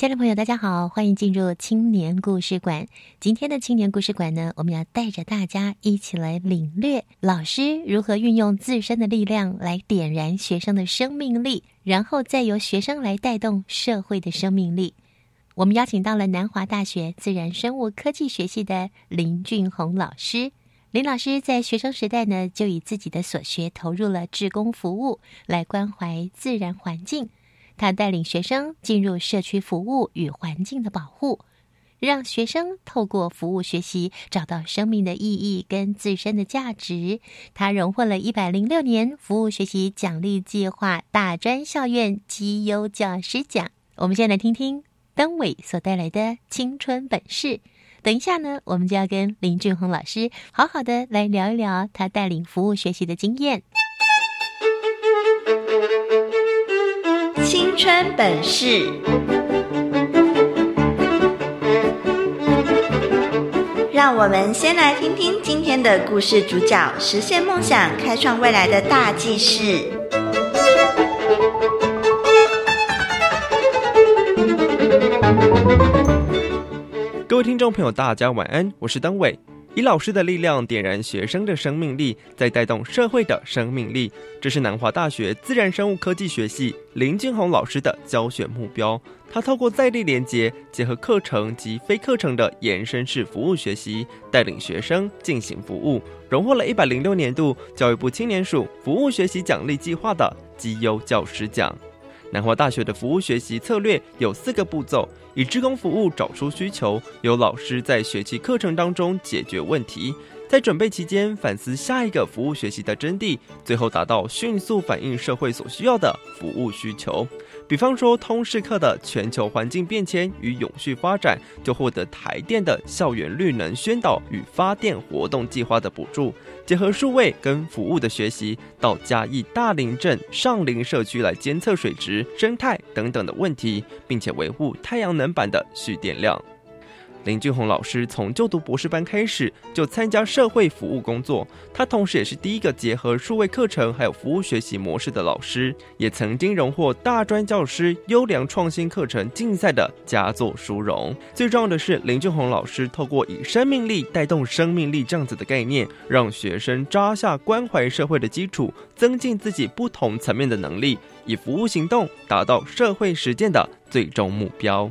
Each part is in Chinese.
家人朋友，大家好，欢迎进入青年故事馆。今天的青年故事馆呢，我们要带着大家一起来领略老师如何运用自身的力量来点燃学生的生命力，然后再由学生来带动社会的生命力。我们邀请到了南华大学自然生物科技学系的林俊宏老师。林老师在学生时代呢，就以自己的所学投入了志工服务，来关怀自然环境。他带领学生进入社区服务与环境的保护，让学生透过服务学习找到生命的意义跟自身的价值。他荣获了一百零六年服务学习奖励计划大专校院绩优教师奖。我们先来听听登伟所带来的青春本事。等一下呢，我们就要跟林俊宏老师好好的来聊一聊他带领服务学习的经验。青春本事，让我们先来听听今天的故事主角实现梦想、开创未来的大记事。各位听众朋友，大家晚安，我是登伟。以老师的力量点燃学生的生命力，再带动社会的生命力，这是南华大学自然生物科技学系林俊宏老师的教学目标。他透过在地连结，结合课程及非课程的延伸式服务学习，带领学生进行服务，荣获了一百零六年度教育部青年署服务学习奖励计划的绩优教师奖。南华大学的服务学习策略有四个步骤。以职工服务找出需求，由老师在学习课程当中解决问题，在准备期间反思下一个服务学习的真谛，最后达到迅速反映社会所需要的服务需求。比方说，通识课的全球环境变迁与永续发展，就获得台电的校园绿能宣导与发电活动计划的补助。结合数位跟服务的学习，到嘉义大林镇上林社区来监测水质、生态等等的问题，并且维护太阳能板的蓄电量。林俊宏老师从就读博士班开始就参加社会服务工作，他同时也是第一个结合数位课程还有服务学习模式的老师，也曾经荣获大专教师优良创新课程竞赛的佳作殊荣。最重要的是，林俊宏老师透过以生命力带动生命力这样子的概念，让学生扎下关怀社会的基础，增进自己不同层面的能力，以服务行动达到社会实践的最终目标。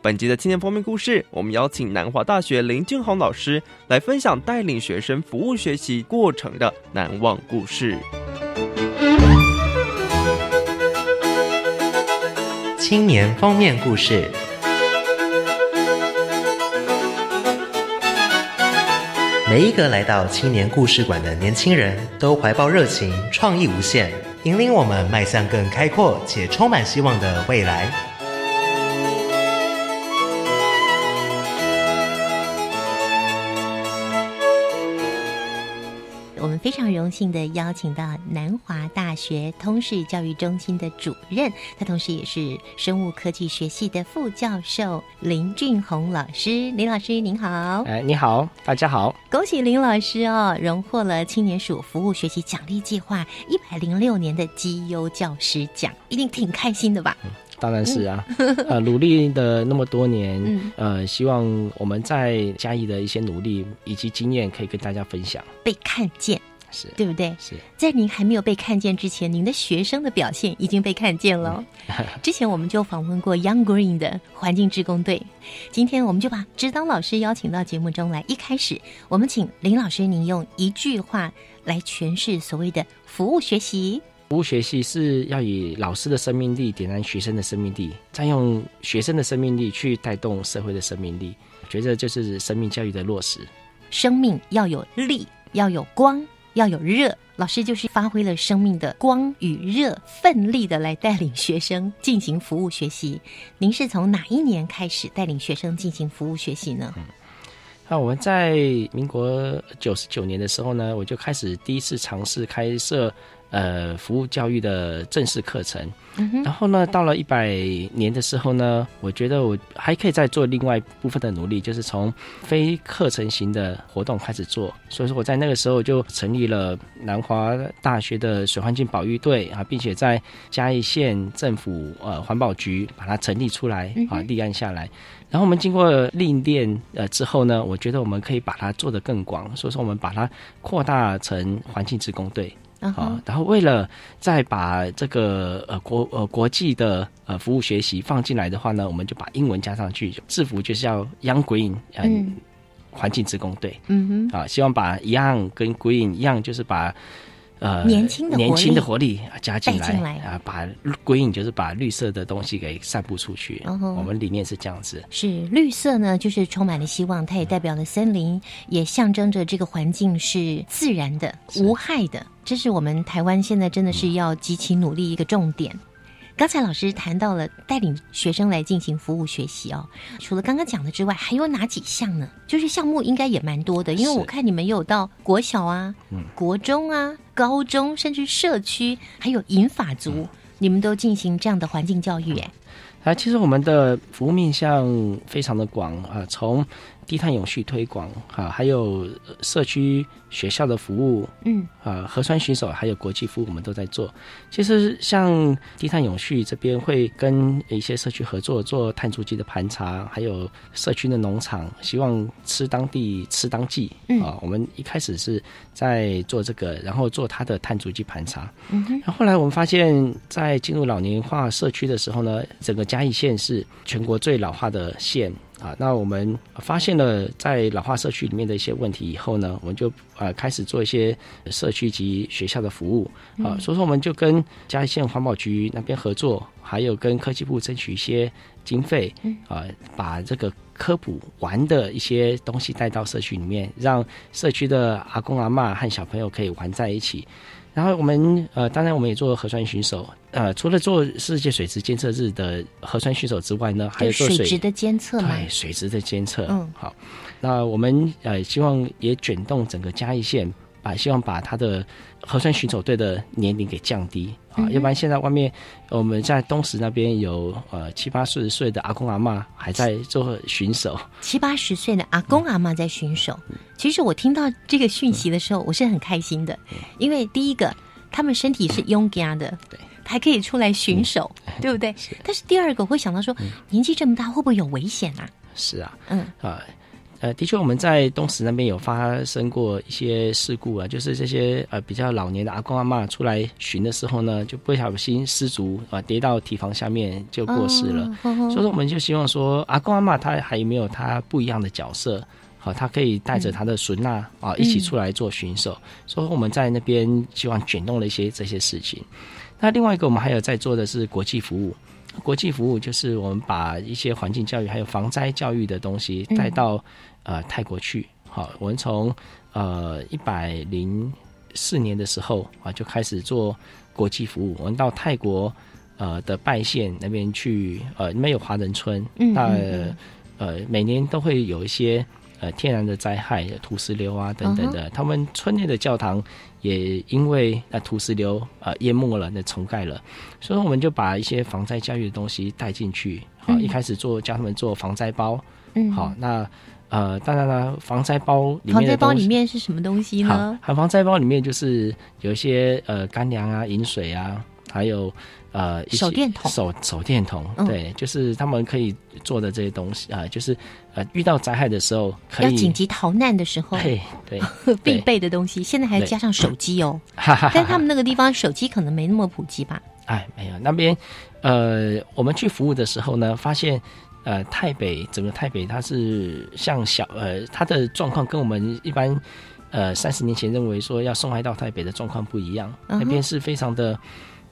本集的青年封面故事，我们邀请南华大学林俊宏老师来分享带领学生服务学习过程的难忘故事。青年封面故事，每一个来到青年故事馆的年轻人都怀抱热情，创意无限，引领我们迈向更开阔且充满希望的未来。非常荣幸的邀请到南华大学通识教育中心的主任，他同时也是生物科技学系的副教授林俊宏老师。林老师您好，哎，你好，大家好，恭喜林老师哦，荣获了青年署服务学习奖励计划一百零六年的绩优教师奖，一定挺开心的吧？当然是啊，呃，努力的那么多年，呃，希望我们在嘉义的一些努力以及经验可以跟大家分享，被看见。是对不对？是在您还没有被看见之前，您的学生的表现已经被看见了。之前我们就访问过 Young Green 的环境志工队，今天我们就把指导老师邀请到节目中来。一开始，我们请林老师您用一句话来诠释所谓的服务学习。服务学习是要以老师的生命力点燃学生的生命力，再用学生的生命力去带动社会的生命力。我觉得就是生命教育的落实。生命要有力，要有光，要有热。老师就是发挥了生命的光与热，奋力的来带领学生进行服务学习。您是从哪一年开始带领学生进行服务学习呢？那我们在民国九十九年的时候呢，我就开始第一次尝试开设。呃，服务教育的正式课程，然后呢，到了一百年的时候呢，我觉得我还可以再做另外部分的努力，就是从非课程型的活动开始做。所以说，我在那个时候就成立了南华大学的水环境保育队啊，并且在嘉义县政府呃环保局把它成立出来啊，立案下来。然后我们经过历练呃之后呢，我觉得我们可以把它做得更广，所以说我们把它扩大成环境职工队。啊，然后为了再把这个呃国呃国际的呃服务学习放进来的话呢，我们就把英文加上去，制服就是要 Young Green，嗯，环境职工队，嗯哼，啊，希望把 Young 跟 Green 一样，就是把。呃，年轻的年轻的活力加进来啊，把 “green” 就是把绿色的东西给散布出去。我们理念是这样子。是绿色呢，就是充满了希望，它也代表了森林，也象征着这个环境是自然的、无害的。这是我们台湾现在真的是要极其努力一个重点。刚才老师谈到了带领学生来进行服务学习哦，除了刚刚讲的之外，还有哪几项呢？就是项目应该也蛮多的，因为我看你们有到国小啊、国中啊、高中，甚至社区，还有银法族，你们都进行这样的环境教育。哎，啊，其实我们的服务面向非常的广啊，从低碳永续推广啊，还有社区。学校的服务，嗯，啊，核酸巡守还有国际服务，我们都在做。其实像低碳永续这边会跟一些社区合作，做碳足迹的盘查，还有社区的农场，希望吃当地吃当季。啊，我们一开始是在做这个，然后做它的碳足迹盘查。嗯哼。然后后来我们发现，在进入老年化社区的时候呢，整个嘉义县是全国最老化的县。啊，那我们发现了在老化社区里面的一些问题以后呢，我们就呃开始做一些社区及学校的服务啊，所以说我们就跟嘉义县环保局那边合作，还有跟科技部争取一些经费啊，把这个科普玩的一些东西带到社区里面，让社区的阿公阿妈和小朋友可以玩在一起。然后我们呃，当然我们也做核酸巡守。呃，除了做世界水质监测日的核酸巡守之外呢，还有做水质的监测嘛？对，水质的监测。嗯，好。那我们呃，希望也卷动整个嘉义县，把希望把他的核酸巡守队的年龄给降低啊。要不然现在外面我们在东石那边有呃七八十岁的阿公阿妈还在做巡守。七八十岁的阿公阿妈在巡守。其实我听到这个讯息的时候，我是很开心的，因为第一个，他们身体是勇敢的，对，还可以出来巡守，对不对？但是第二个，我会想到说，年纪这么大，会不会有危险啊？是啊，嗯啊，呃，的确，我们在东石那边有发生过一些事故啊，就是这些呃比较老年的阿公阿妈出来巡的时候呢，就不小心失足啊，跌到堤防下面就过世了。所以说，我们就希望说，阿公阿妈他还有没有他不一样的角色？好，他可以带着他的孙娜啊一起出来做巡守，所以我们在那边希望卷动了一些这些事情。那另外一个，我们还有在做的是国际服务。国际服务就是我们把一些环境教育还有防灾教育的东西带到呃泰国去。好，我们从呃一百零四年的时候啊就开始做国际服务。我们到泰国呃的拜县那边去，呃那边有华人村，那呃每年都会有一些。呃，天然的灾害，土石流啊等等的，他们村内的教堂也因为那土石流呃淹没了，那重盖了，所以我们就把一些防灾教育的东西带进去。好，一开始做教他们做防灾包。嗯，好，那呃，当然了，防灾包里面防灾包里面是什么东西呢？好，防灾包里面就是有一些呃干粮啊、饮水啊。还有呃手电筒手手电筒，嗯对，就是他们可以做的这些东西啊、就是呃遇到灾害的时候可以要紧急逃难的时候对 对必备的东西，现在还加上手机哦。但他们那个地方手机可能没那么普及吧？哎，没有那边，呃，我们去服务的时候呢，发现，呃，台北整个台北它是像小，呃，它的状况跟我们一般，呃，三十年前认为说要送爱到台北的状况不一样，那边是非常的。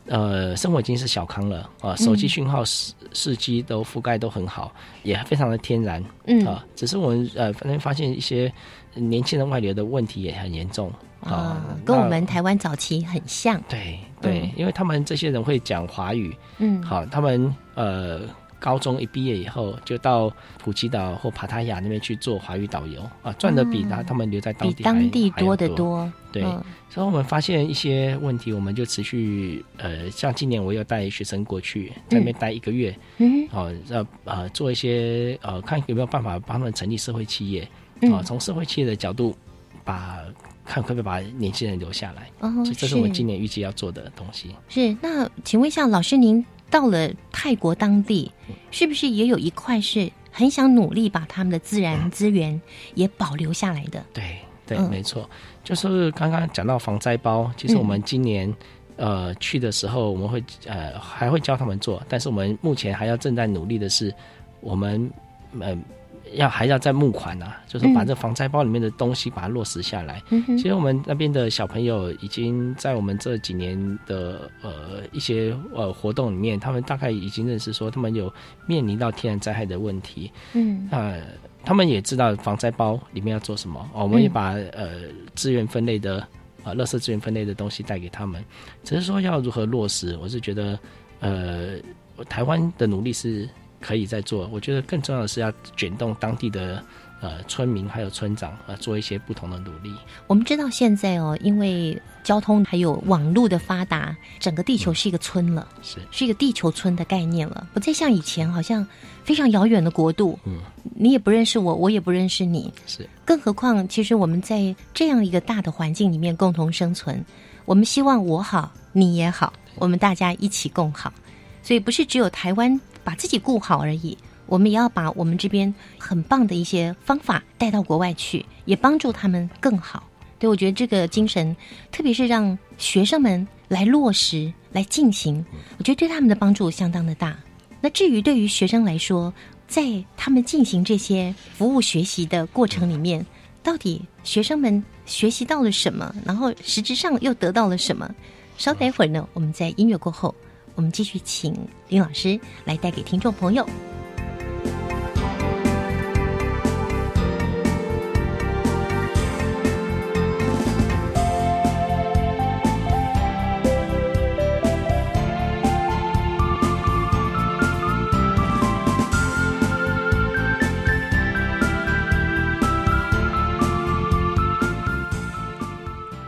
呃，生活已经是小康了啊，手机讯号、四四 G 都覆盖都很好，也非常的天然，嗯。啊，只是我们呃，反正发现一些年轻人外流的问题也很严重啊啊，，跟我那们台湾早期很像。对对，嗯。因为他们这些人会讲华语，嗯，好，他们呃高中一毕业以后就到普吉岛或帕塔亚那边去做华语导游啊，赚的比他、他们留在当地还当地多得多。对，嗯。所以我们发现一些问题，我们就持续呃，像今年我有带学生过去，在那边待一个月，嗯哦，要呃做一些呃，看有没有办法帮他们成立社会企业，嗯。啊、从社会企业的角度把看可不可以把年轻人留下来，哦这这是我们今年预计要做的东西。是，那请问一下，老师，您到了泰国当地，是不是也有一块是很想努力把他们的自然资源也保留下来的？对对，嗯没错，就是刚刚讲到防灾包，其实我们今年。呃，去的时候我们会呃还会教他们做，但是我们目前还要正在努力的是，我们呃要还要再募款啊，就是把嗯。这防灾包里面的东西把它落实下来。嗯其实我们那边的小朋友已经在我们这几年的呃一些呃活动里面，他们大概已经认识说他们有面临到天然灾害的问题，嗯。呃，他们也知道防灾包里面要做什么，哦、我们也嗯。把、呃资源分类的啊，垃圾资源分类的东西带给他们，只是说要如何落实，我是觉得呃，台湾的努力是可以再做，我觉得更重要的是要卷动当地的呃村民还有村长啊、呃，做一些不同的努力。我们知道现在哦，因为交通还有网络的发达，整个地球是一个村了，是。是一个地球村的概念了，不再像以前好像非常遥远的国度，嗯，你也不认识我，我也不认识你，是。更何况，其实我们在这样一个大的环境里面共同生存，我们希望我好，你也好，我们大家一起共好。所以不是只有台湾把自己顾好而已，我们也要把我们这边很棒的一些方法带到国外去，也帮助他们更好。对，我觉得这个精神，特别是让学生们来落实、来进行，我觉得对他们的帮助相当的大。那至于对于学生来说，在他们进行这些服务学习的过程里面，到底学生们学习到了什么，然后实质上又得到了什么？稍待一会儿呢，我们在音乐过后，我们继续请林老师来带给听众朋友。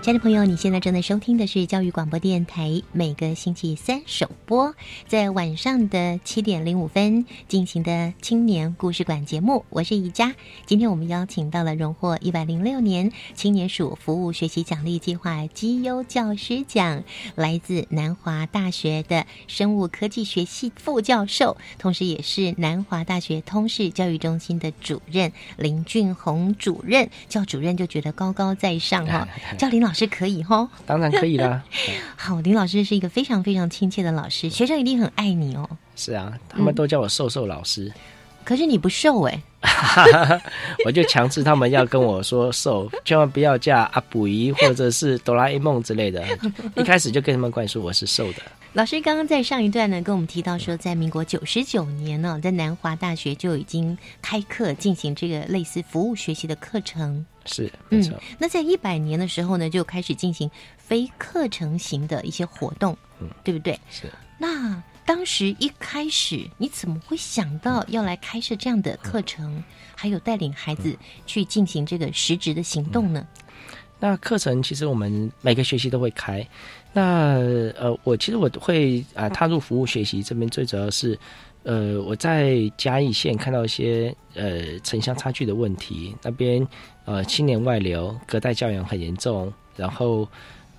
亲爱的朋友，你现在正在收听的是教育广播电台，每个星期三首播，在晚上的七点零五分进行的青年故事馆节目。我是宜佳，今天我们邀请到了荣获一百零六年青年署服务学习奖励计划绩优教师奖，来自南华大学的生物科技学系副教授，同时也是南华大学通识教育中心的主任林俊宏主任。叫主任就觉得高高在上哈、叫林老师。是可以哈，当然可以啦。好，林老师是一个非常非常亲切的老师，学生一定很爱你哦。是啊，他们都叫我瘦瘦老师。可是你不瘦哎、我就强制他们要跟我说瘦，千万不要叫阿布姨或者是哆啦 A 梦之类的。一开始就跟他们灌输我是瘦的。老师刚刚在上一段呢，跟我们提到说，在民国九十九年呢，在南华大学就已经开课进行这个类似服务学习的课程。是，没错。嗯、那在一百年的时候呢，就开始进行非课程型的一些活动，嗯，对不对？是。那当时一开始，你怎么会想到要来开设这样的课程，还有带领孩子去进行这个实质的行动呢？那课程其实我们每个学期都会开。那呃，我其实我会啊踏入服务学习这边，最主要是呃我在嘉义县看到一些呃城乡差距的问题，那边呃青年外流、隔代教养很严重，然后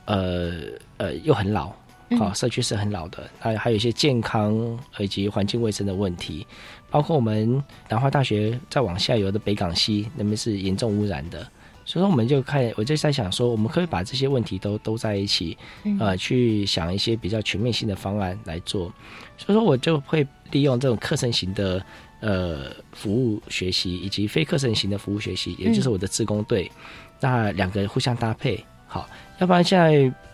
呃呃又很老好，社区是很老的，还还有一些健康以及环境卫生的问题，包括我们南华大学再往下游的北港西那边是严重污染的。所以说，我们就看，我就在想说，我们可以把这些问题都都在一起，呃，去想一些比较全面性的方案来做。所以说，我就会利用这种课程型的呃服务学习，以及非课程型的服务学习，也就是我的自工队，那两个互相搭配，好。要不然现在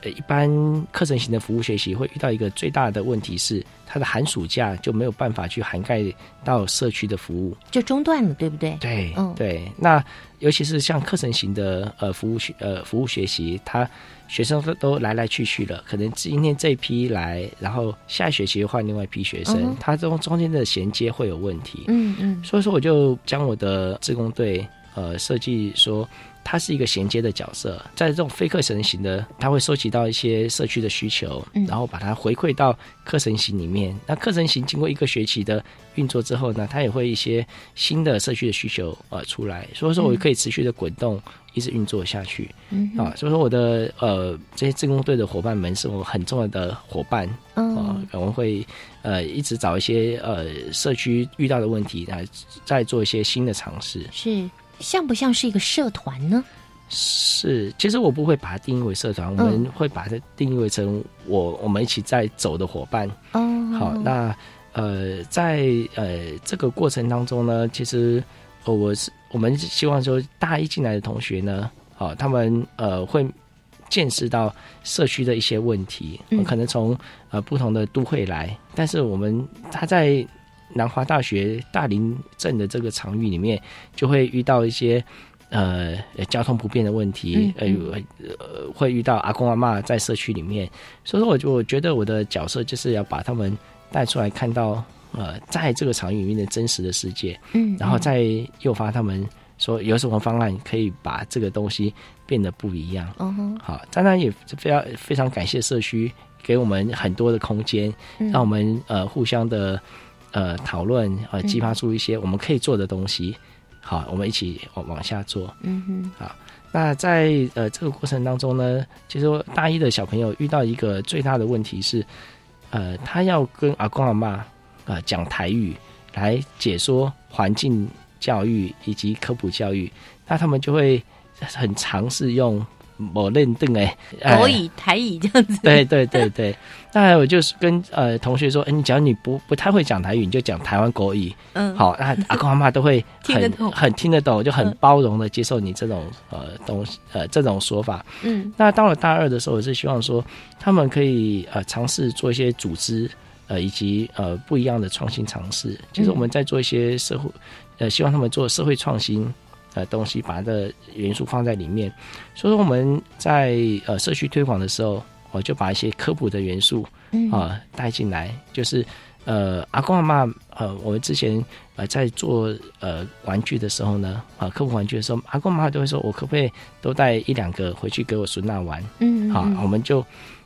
一般课程型的服务学习会遇到一个最大的问题是，它的寒暑假就没有办法去涵盖到社区的服务，就中断了，对不对？对，嗯，对。那尤其是像课程型的呃服务学呃服务学习，他学生都都来来去去了，可能今天这一批来，然后下学期又换另外一批学生，他中中间的衔接会有问题。嗯嗯。所以说，我就将我的自工队呃设计说。它是一个衔接的角色，在这种非课程型的，它会收集到一些社区的需求，然后把它回馈到课程型里面。那课程型经过一个学期的运作之后呢，它也会一些新的社区的需求呃出来，所以说我可以持续的滚动，一直运作下去。嗯啊，所以说我的呃这些自工队的伙伴们是我很重要的伙伴嗯啊，我们会呃一直找一些呃社区遇到的问题来再做一些新的尝试。是。像不像是一个社团呢？是，其实我不会把它定义为社团，我们会把它定义为成我我们一起在走的伙伴。哦，好，那呃，在呃这个过程当中呢，其实我是我们希望说，大一进来的同学呢，好，他们呃会见识到社区的一些问题，可能从呃不同的都会来，但是我们他在。南华大学大林镇的这个场域里面，就会遇到一些呃交通不便的问题，呃呃会遇到阿公阿妈在社区里面，所以说我就我觉得我的角色就是要把他们带出来，看到呃在这个场域里面的真实的世界，嗯，然后再诱发他们说有什么方案可以把这个东西变得不一样。嗯好，当然也非常非常感谢社区给我们很多的空间，让我们呃互相的。呃，讨论呃，激发出一些我们可以做的东西。好，我们一起往往下做。嗯哼。好，那在呃这个过程当中呢，其实大一的小朋友遇到一个最大的问题是，呃，他要跟阿公阿妈啊讲台语来解说环境教育以及科普教育，那他们就会很尝试用。我认定哎，国语、台语这样子。对对对对，那我就是跟呃同学说，哎，你只要你不不太会讲台语，你就讲台湾国语。嗯，好，那阿公阿妈都会 很很听得懂，就很包容的接受你这种呃东西呃这种说法。嗯，那到了大二的时候，我是希望说他们可以呃尝试做一些组织呃以及呃不一样的创新尝试。其实我们在做一些社会呃，希望他们做社会创新。呃，东西把它的元素放在里面，所以说我们在呃社区推广的时候，我就把一些科普的元素啊带进来，就是呃阿公阿妈呃，我们之前呃在做呃玩具的时候呢，啊科普玩具的时候，阿公阿妈都会说，我可不可以都带一两个回去给我孙娜玩？嗯，好，我们就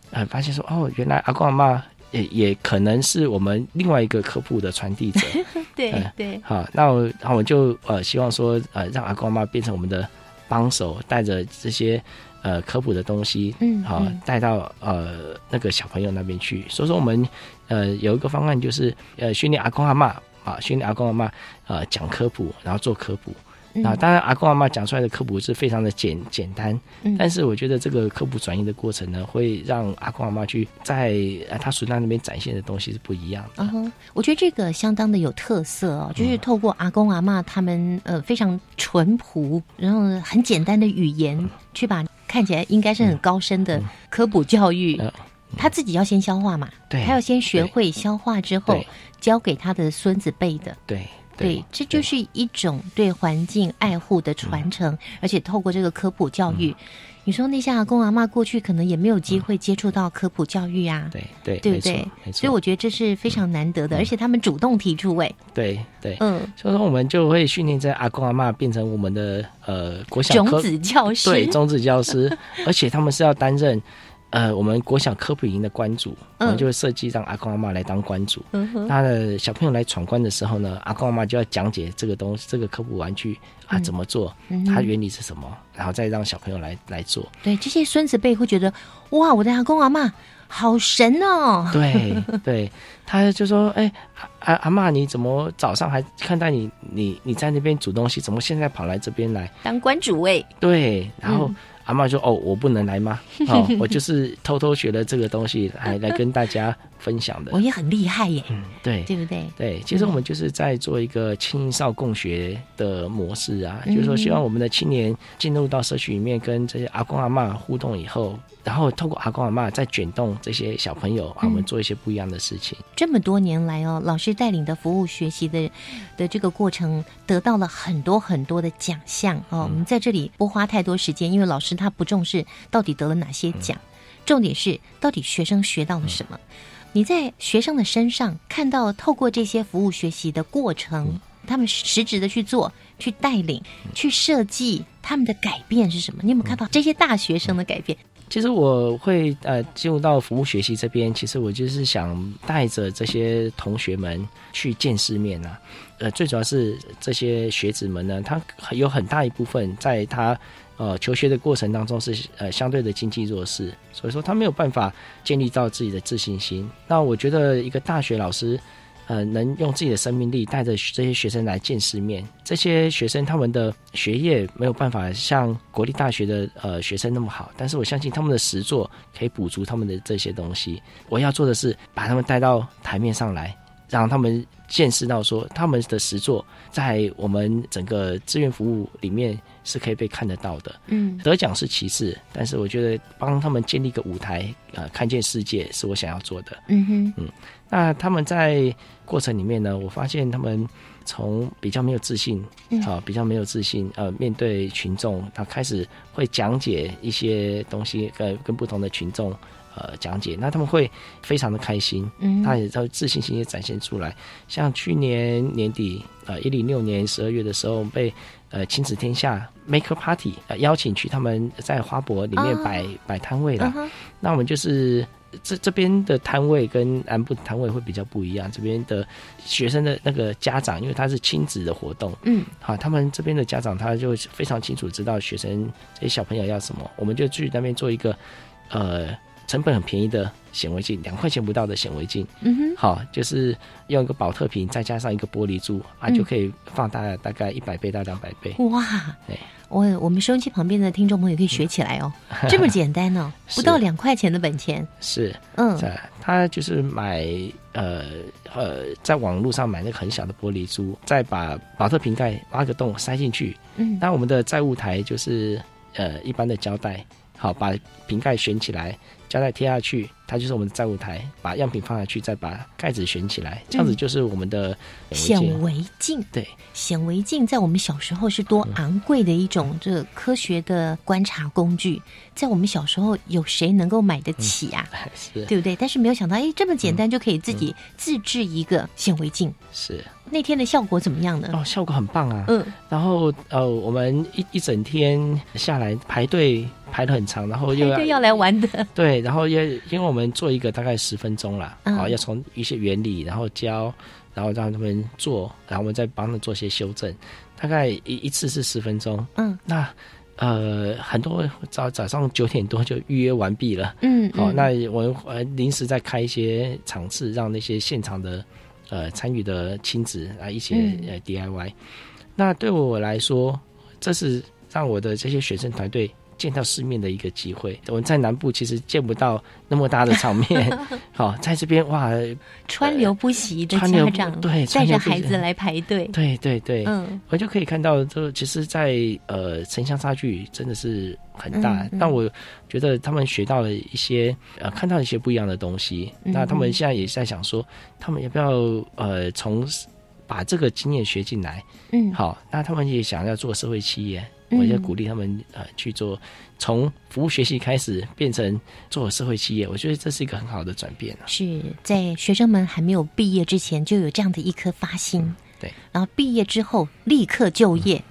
呃发现说，哦，原来阿公阿妈。也也可能是我们另外一个科普的传递者，对对。好，那我那我就呃希望说呃让阿公阿妈变成我们的帮手，带着这些呃科普的东西，嗯，好带到呃那个小朋友那边去。所以说我们呃有一个方案就是呃训练阿公阿妈啊，训练阿公阿妈呃讲科普，然后做科普。那当然，阿公阿妈讲出来的科普是非常的简简单，但是我觉得这个科普转移的过程呢，会让阿公阿妈去在他孙那那边展现的东西是不一样的。嗯我觉得这个相当的有特色哦，就是透过阿公阿妈他们呃非常淳朴，然后很简单的语言，去把看起来应该是很高深的科普教育，他自己要先消化嘛，对，他要先学会消化之后，教给他的孙子辈的，对。对，这就是一种对环境爱护的传承，而且透过这个科普教育，你说那些阿公阿妈过去可能也没有机会接触到科普教育啊，对对，对不对？所以我觉得这是非常难得的，而且他们主动提出，哎，对对，嗯，所以说我们就会训练在阿公阿妈变成我们的呃国小种子教师，对，种子教师，而且他们是要担任。呃，我们国小科普营的关主，我们就会设计让阿公阿妈来当关主。他的小朋友来闯关的时候呢，阿公阿妈就要讲解这个东西，这个科普玩具啊怎么做，它原理是什么，然后再让小朋友来来做。对，这些孙子辈会觉得哇，我的阿公阿妈好神哦！对对，他就说：“哎，阿阿妈，你怎么早上还看到你你你在那边煮东西，怎么现在跑来这边来当关主位？”对，然后。阿妈说：“哦，我不能来吗？哦，我就是偷偷学了这个东西，来来跟大家分享的。我也很厉害耶，嗯，对，对不对？对，其实我们就是在做一个青少共学的模式啊，就是说希望我们的青年进入到社区里面，跟这些阿公阿妈互动以后。”然后透过阿公阿妈再卷动这些小朋友，啊，我们做一些不一样的事情。这么多年来哦，老师带领的服务学习的的这个过程，得到了很多很多的奖项哦。我们在这里不花太多时间，因为老师他不重视到底得了哪些奖，重点是到底学生学到了什么。你在学生的身上看到透过这些服务学习的过程，他们实质的去做、去带领、去设计，他们的改变是什么？你有没有看到这些大学生的改变？其实我会呃进入到服务学习这边，其实我就是想带着这些同学们去见世面啊。呃，最主要是这些学子们呢，他有很大一部分在他呃求学的过程当中是呃相对的经济弱势，所以说他没有办法建立到自己的自信心。那我觉得一个大学老师。呃，能用自己的生命力带着这些学生来见世面。这些学生他们的学业没有办法像国立大学的呃学生那么好，但是我相信他们的实作可以补足他们的这些东西。我要做的是把他们带到台面上来，让他们见识到说他们的实作在我们整个志愿服务里面是可以被看得到的。嗯，得奖是其次，但是我觉得帮他们建立一个舞台，呃，看见世界是我想要做的。嗯哼，嗯。那他们在过程里面呢，我发现他们从比较没有自信，好，比较没有自信，呃，面对群众，他开始会讲解一些东西，跟跟不同的群众，呃，讲解，那他们会非常的开心，嗯，他也在自信心也展现出来。像去年年底，呃，一零六年十二月的时候，被呃亲子天下 Maker Party 呃邀请去他们在花博里面摆摆摊位了，那我们就是。这这边的摊位跟南部摊位会比较不一样，这边的学生的那个家长，因为他是亲子的活动，嗯，好，他们这边的家长他就非常清楚知道学生这些小朋友要什么，我们就去那边做一个，呃。成本很便宜的显微镜，两块钱不到的显微镜，嗯哼，好，就是用一个保特瓶，再加上一个玻璃珠啊，就可以放大大概一百倍到两百倍。哇，我我们收音机旁边的听众朋友可以学起来哦，这么简单哦，不到两块钱的本钱。是，嗯，他就是买呃呃，在网络上买那个很小的玻璃珠，再把保特瓶盖挖个洞塞进去，嗯，那我们的载物台就是呃一般的胶带，好，把瓶盖悬起来。胶带贴下去，它就是我们的载物台，把样品放下去，再把盖子悬起来，这样子就是我们的显微镜。对，显微镜在我们小时候是多昂贵的一种这科学的观察工具，在我们小时候有谁能够买得起啊？是，对不对？但是没有想到，哎，这么简单就可以自己自制一个显微镜。是。那天的效果怎么样呢？哦，效果很棒啊！嗯，然后呃，我们一一整天下来排队排的很长，然后又要要来玩的。对，然后也因为我们做一个大概十分钟啦，啊，要从一些原理，然后教，然后让他们做，然后我们再帮他们做些修正，大概一一次是十分钟。嗯，那呃，很多早早上九点多就预约完毕了。嗯，好，那我呃临时再开一些场次，让那些现场的。呃，参与的亲子啊，一些呃 DIY，那对我来说，这是让我的这些学生团队见到世面的一个机会。我们在南部其实见不到那么大的场面，好，在这边哇，川流不息的家长对带着孩子来排队，对对对，嗯，我就可以看到，就其实，在呃城乡差距真的是。很大，但我觉得他们学到了一些，呃，看到一些不一样的东西。那他们现在也在想说，他们要不要呃，从把这个经验学进来？嗯，好，那他们也想要做社会企业，我也鼓励他们呃去做，从服务学习开始变成做社会企业。我觉得这是一个很好的转变啊是在学生们还没有毕业之前，就有这样的一颗发心。对，然后毕业之后立刻就业。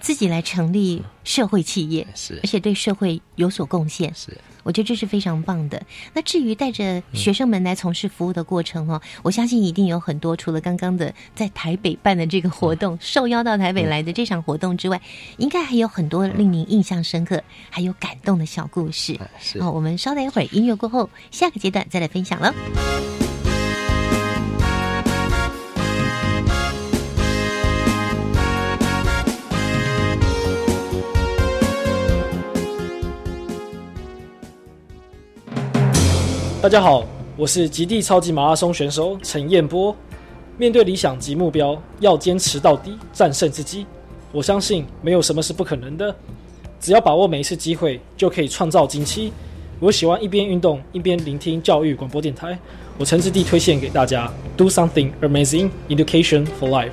自己来成立社会企业，是而且对社会有所贡献，是。我觉得这是非常棒的。那至于带着学生们来从事服务的过程哦，我相信一定有很多除了刚刚的在台北办的这个活动，受邀到台北来的这场活动之外，应该还有很多令您印象深刻、还有感动的小故事。好，我们稍等一会儿，音乐过后，下个阶段再来分享了。大家好，我是极地超级马拉松选手陈彦波。面对理想及目标，要坚持到底，战胜自己。我相信没有什么是不可能的，只要把握每一次机会，就可以创造惊奇。我喜欢一边运动一边聆听教育广播电台，我诚挚地推荐给大家：Do something amazing, education for life。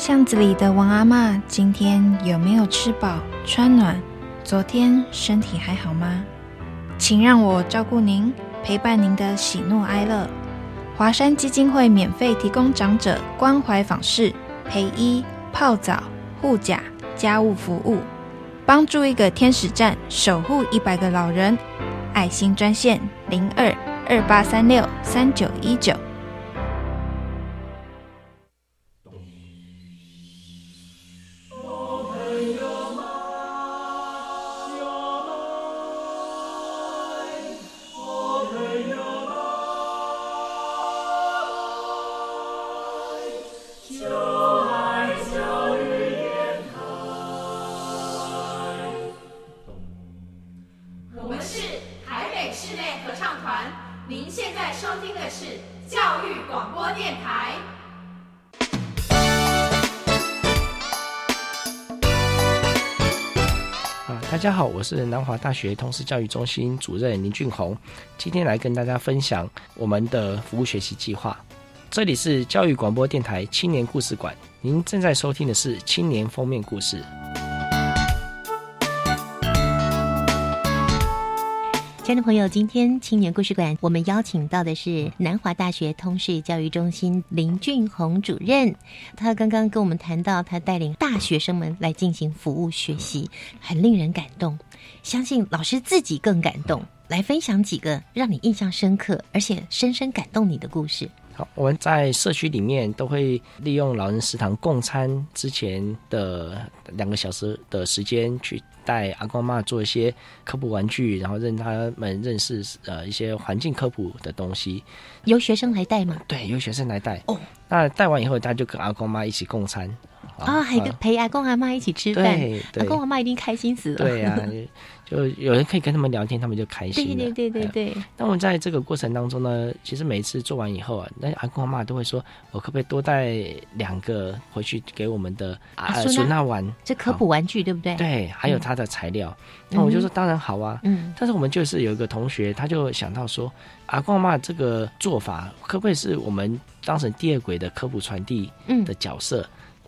巷子里的王阿妈今天有没有吃饱穿暖？昨天身体还好吗？请让我照顾您，陪伴您的喜怒哀乐。华山基金会免费提供长者关怀访视、陪医、泡澡、护甲、家务服务，帮助一个天使站，守护一百个老人。爱心专线零二二八三六三九一九。是南华大学通识教育中心主任林俊宏，今天来跟大家分享我们的服务学习计划。这里是教育广播电台青年故事馆，您正在收听的是青年封面故事。亲爱的朋友，今天青年故事馆我们邀请到的是南华大学通识教育中心林俊宏主任。他刚刚跟我们谈到，他带领大学生们来进行服务学习，很令人感动。相信老师自己更感动，来分享几个让你印象深刻而且深深感动你的故事。好，我们在社区里面都会利用老人食堂供餐之前的两个小时的时间去。带阿公妈做一些科普玩具，然后让他们认识呃一些环境科普的东西。由学生来带吗？对，由学生来带。哦，那带完以后，他就跟阿公妈一起共餐。啊，还跟陪阿公阿妈一起吃饭，阿公阿妈一定开心死了。对呀。就有人可以跟他们聊天，他们就开心。对对对对对。那我们在这个过程当中呢，其实每一次做完以后啊，那阿公阿妈都会说：“我可不可以多带两个回去给我们的啊孙娜玩？这科普玩具对不对？”对，还有他的材料。那我就说：“当然好啊。”嗯。但是我们就是有一个同学，他就想到说：“阿公阿妈这个做法，可不可以是我们当成第二轨的科普传递的角色？”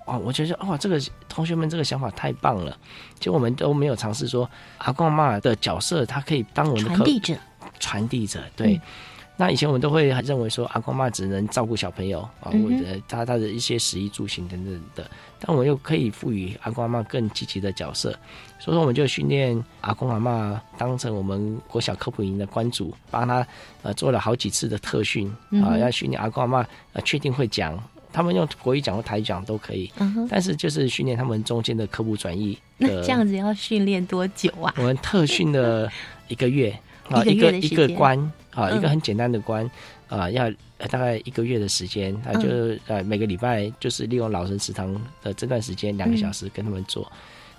哇，我觉得哇，这个同学们这个想法太棒了。其实我们都没有尝试说阿公阿妈的角色，他可以当我们的传递者。传递者，对。那以前我们都会认为说阿公阿妈只能照顾小朋友啊，或者他他的一些食衣住行等等的。但我们又可以赋予阿公阿妈更积极的角色，所以说我们就训练阿公阿妈当成我们国小科普营的关主，帮他呃做了好几次的特训啊，要训练阿公阿妈呃确定会讲。他们用国语讲或台语讲都可以，但是就是训练他们中间的科普转译。那这样子要训练多久啊？我们特训了一个月 啊，一个一个关啊，一个很简单的关啊，要大概一个月的时间啊，就呃每个礼拜就是利用老人食堂的这段时间两个小时跟他们做。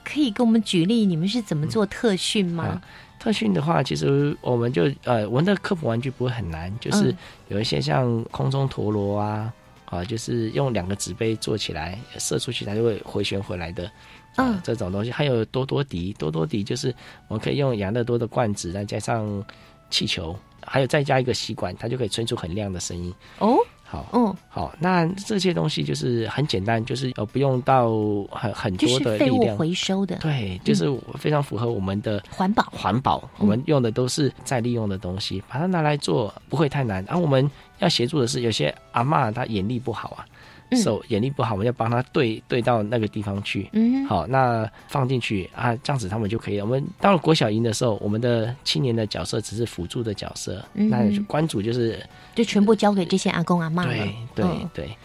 可以跟我们举例，你们是怎么做特训吗？特训的话，其实我们就呃，我们的科普玩具不会很难，就是嗯有一些像空中陀螺啊，啊，就是用两个纸杯做起来，射出去它就会回旋回来的。嗯，这种东西还有多多迪，多多迪就是我们可以用养乐多的罐子，再加上气球，还有再加一个吸管，它就可以吹出很亮的声音。哦，好，嗯，好，那这些东西就是很简单，就是呃不用到很很多的力量，回收的，对，就是非常符合我们的环保。环保，我们用的都是再利用的东西，把它拿来做不会太难。然、后我们要协助的是，有些阿嬷她眼力不好啊，嗯手眼力不好，我们要帮她对对到那个地方去。嗯，好，那放进去啊，这样子他们就可以了。我们到了国小营的时候，我们的青年的角色只是辅助的角色，嗯那关主就是就全部交给这些阿公阿妈了。对对、嗯对。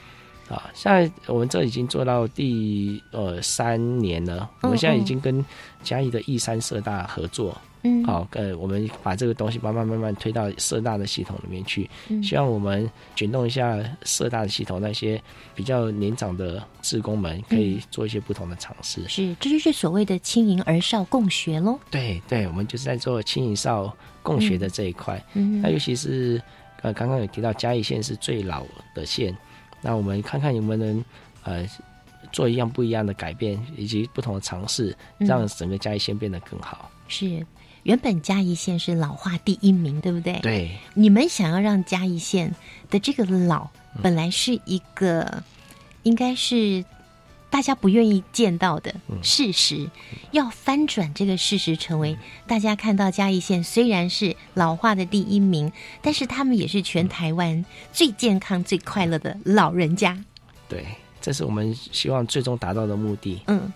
啊，现在我们这已经做到第呃三年了，我们现在已经跟嘉义的义山社大合作，嗯好，呃，我们把这个东西慢慢慢慢推到社大的系统里面去，嗯希望我们卷动一下社大的系统，那些比较年长的职工们可以做一些不同的尝试。是，这就是所谓的青营儿少共学喽。对对，我们就是在做青营少共学的这一块。嗯那尤其是呃，刚刚有提到嘉义县是最老的县，那我们看看有没有能呃做一样不一样的改变，以及不同的尝试，嗯让整个嘉义县变得更好。是，原本嘉义县是老化第一名，对不对？对，你们想要让嘉义县的这个老，嗯本来是一个应该是大家不愿意见到的嗯。事实，要翻转这个事实，成为大家看到嘉义县虽然是老化的第一名，但是他们也是全台湾最健康、最快乐的老人家。对，这是我们希望最终达到的目的。嗯，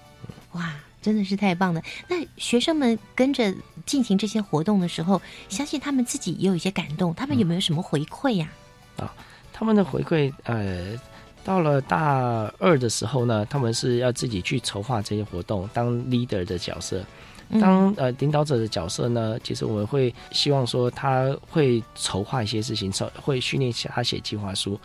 哇，真的是太棒了！那学生们跟着进行这些活动的时候，相信他们自己也有一些感动。他们有没有什么回馈呀、啊，他们的回馈，呃，到了大二的时候呢，他们是要自己去筹划这些活动，当 leader 的角色。嗯当呃领导者的角色呢，其实我们会希望说他会筹划一些事情，筹会训练他写计划书。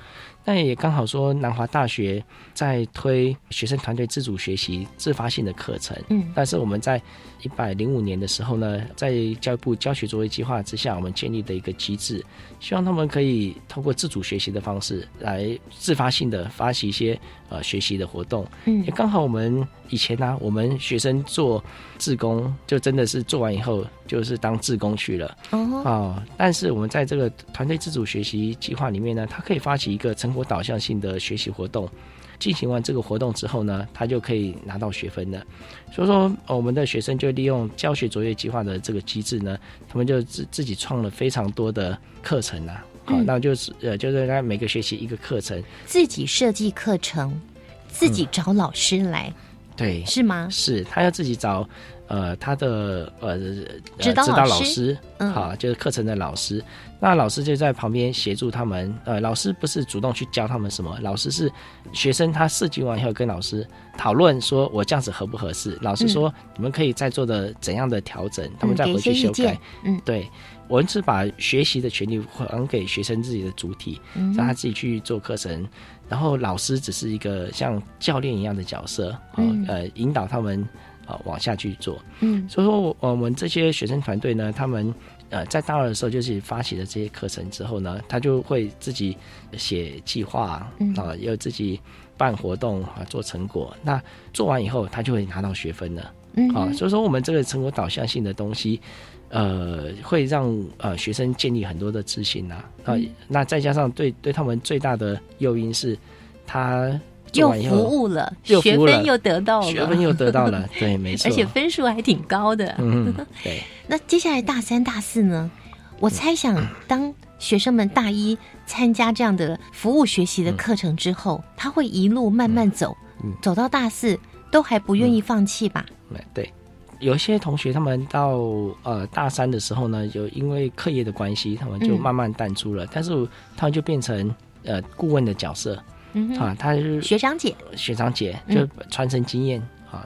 那也刚好说南华大学在推学生团队自主学习自发性的课程，嗯。但是我们在一百零五年的时候呢，在教育部教学作业计划之下，我们建立的一个机制，希望他们可以通过自主学习的方式来自发性的发起一些呃学习的活动。嗯也刚好我们以前呢、我们学生做志工，就真的是做完以后就是当志工去了。哦哦，但是我们在这个团队自主学习计划里面呢，它可以发起一个成果导向性的学习活动。进行完这个活动之后呢，他就可以拿到学分了。所以说，呃我们的学生就利用教学卓越计划的这个机制呢，他们就自自己创了非常多的课程啊。好，嗯那就是呃，就是他每个学期一个课程，自己设计课程，自己找老师来，对，是吗？是他要自己找呃他的呃呃指导老师好，就是课程的老师。那老师就在旁边协助他们。呃，老师不是主动去教他们什么，老师是学生他设计完以后跟老师讨论，说我这样子合不合适？老师说你们可以再做的怎样的调整，他们再回去修改。嗯，对，我们是把学习的权利还给学生自己的主体，嗯让他自己去做课程，然后老师只是一个像教练一样的角色，哦嗯呃，引导他们呃往下去做。嗯所以说，我我们这些学生团队呢，他们呃在大二的时候就是发起了这些课程之后呢，他就会自己写计划嗯啊，又自己办活动啊，做成果。那做完以后，他就会拿到学分了。嗯啊，所以说我们这个成果导向性的东西，呃，会让呃学生建立很多的自信呐、啊。嗯那再加上对对他们最大的诱因是，他做又服务了，学分又得到了，学分又得到了，对，没错，而且分数还挺高的。嗯，对。那接下来大三、大四呢？我猜想，当学生们大一参加这样的服务学习的课程之后，他会一路慢慢走，嗯走到大四都还不愿意放弃吧？对对，有一些同学他们到呃大三的时候呢，就因为课业的关系，他们就嗯慢慢淡出了，但是他们就变成呃顾问的角色啊，他是学长姐，学长姐嗯。就传承经验、啊。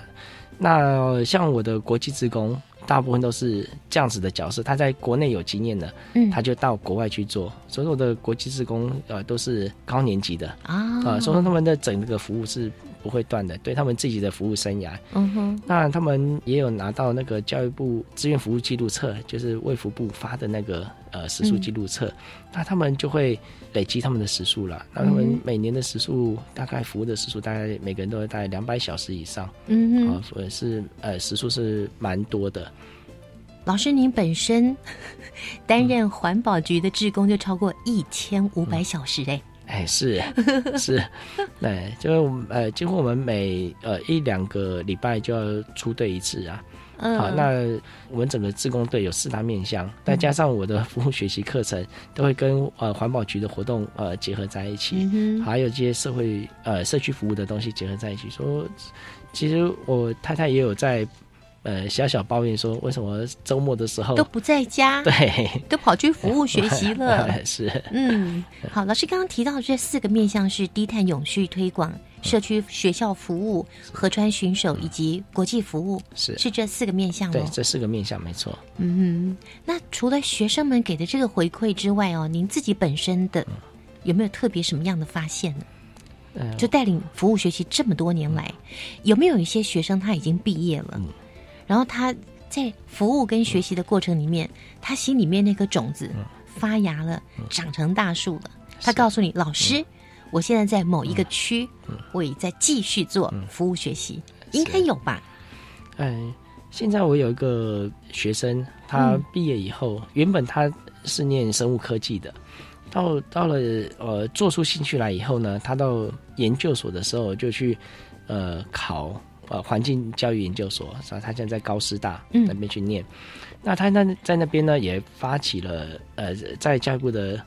那像我的国际职工，大部分都是这样子的角色，他在国内有经验的，嗯。他就到国外去做。所以我的国际职工呃都是高年级的啊呃，所以说他们的整个服务是不会断的，对他们自己的服务生涯。嗯哼，那他们也有拿到那个教育部志愿服务记录册，就是卫福部发的那个呃时数记录册，那他们就会累积他们的时数了。那他们嗯每年的时数大概服务的时数大概每个人都会大概两百小时以上，嗯哼。啊，所以是呃时数是蛮多的。老师，您本身 担任环保局的志工就超过一千五百小时哎、哎，是是，对，就是我们呃，几乎我们每呃一两个礼拜就要出队一次啊。嗯好，那我们整个自工队有四大面向，再加上我的服务学习课程，都会跟呃环保局的活动呃结合在一起，嗯还有这些社会呃社区服务的东西结合在一起。说，其实我太太也有在呃小小抱怨说，为什么周末的时候都不在家，对，都跑去服务学习了。是，嗯，好，老师刚刚提到这四个面向是低碳永续推广、社区学校服务、河川巡守以及国际服务，是。是这四个面向哦。对这四个面向没错。嗯哼，那除了学生们给的这个回馈之外哦，您自己本身的有没有特别什么样的发现呢？嗯就带领服务学习这么多年来，有没有一些学生他已经毕业了，嗯然后他在服务跟学习的过程里面，他心里面那颗种子嗯。发芽了，长成大树了。他告诉你，老师，我现在在某一个区，我也在继续做服务学习，应该有吧？嗯，现在我有一个学生，他嗯。毕业以后，原本他是念生物科技的，到到了呃做出兴趣来以后呢，他到研究所的时候就去呃考呃环境教育研究所，所以他现在在高师大嗯那边去念。那他那在那边呢，也发起了呃在教育部的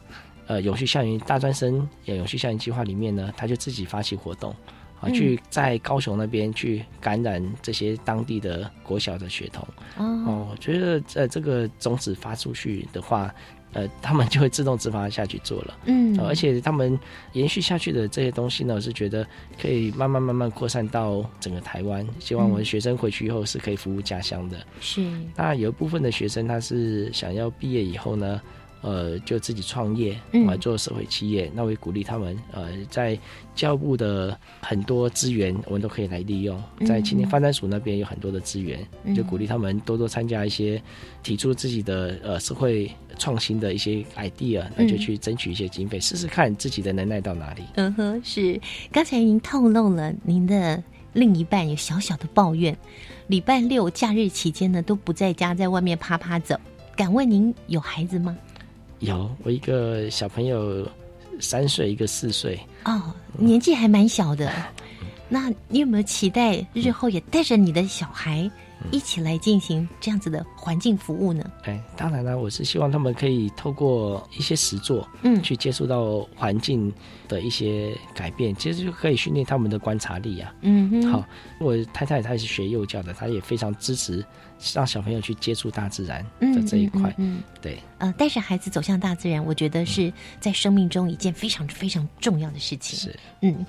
呃永续校园大专生呃永续校园计划里面呢，他就自己发起活动。啊，嗯去在高雄那边去感染这些当地的国小的学童。哦，哦，我觉得呃这个种子发出去的话，呃，他们就会自动自发下去做了。嗯呃而且他们延续下去的这些东西呢，我是觉得可以慢慢慢慢扩散到整个台湾。希望我的学生回去以后是可以服务家乡的。是，那有一部分的学生他是想要毕业以后呢，呃，就自己创业，嗯啊，做社会企业。那我也鼓励他们，呃，在教育部的很多资源，我们都可以来利用。在青年发展署那边有很多的资源，嗯就鼓励他们多多参加一些，提出自己的呃社会创新的一些 idea，那就嗯去争取一些经费，试试看自己的能耐到哪里。嗯哼，是。刚才您透露了您的另一半有小小的抱怨，礼拜六假日期间呢都不在家，在外面啪啪走。敢问您有孩子吗？有我一个小朋友三岁，一个四岁，哦，年纪还蛮小的。那你有没有期待日后也带着你的小孩一起来进行这样子的环境服务呢？哎，当然了，我是希望他们可以透过一些实作，嗯去接触到环境的一些改变，其实就可以训练他们的观察力啊。嗯哼，好，我太太她也是学幼教的，她也非常支持让小朋友去接触大自然的这一块。嗯嗯嗯对，呃，带着孩子走向大自然，我觉得是在生命中一件非常非常重要的事情。是，嗯，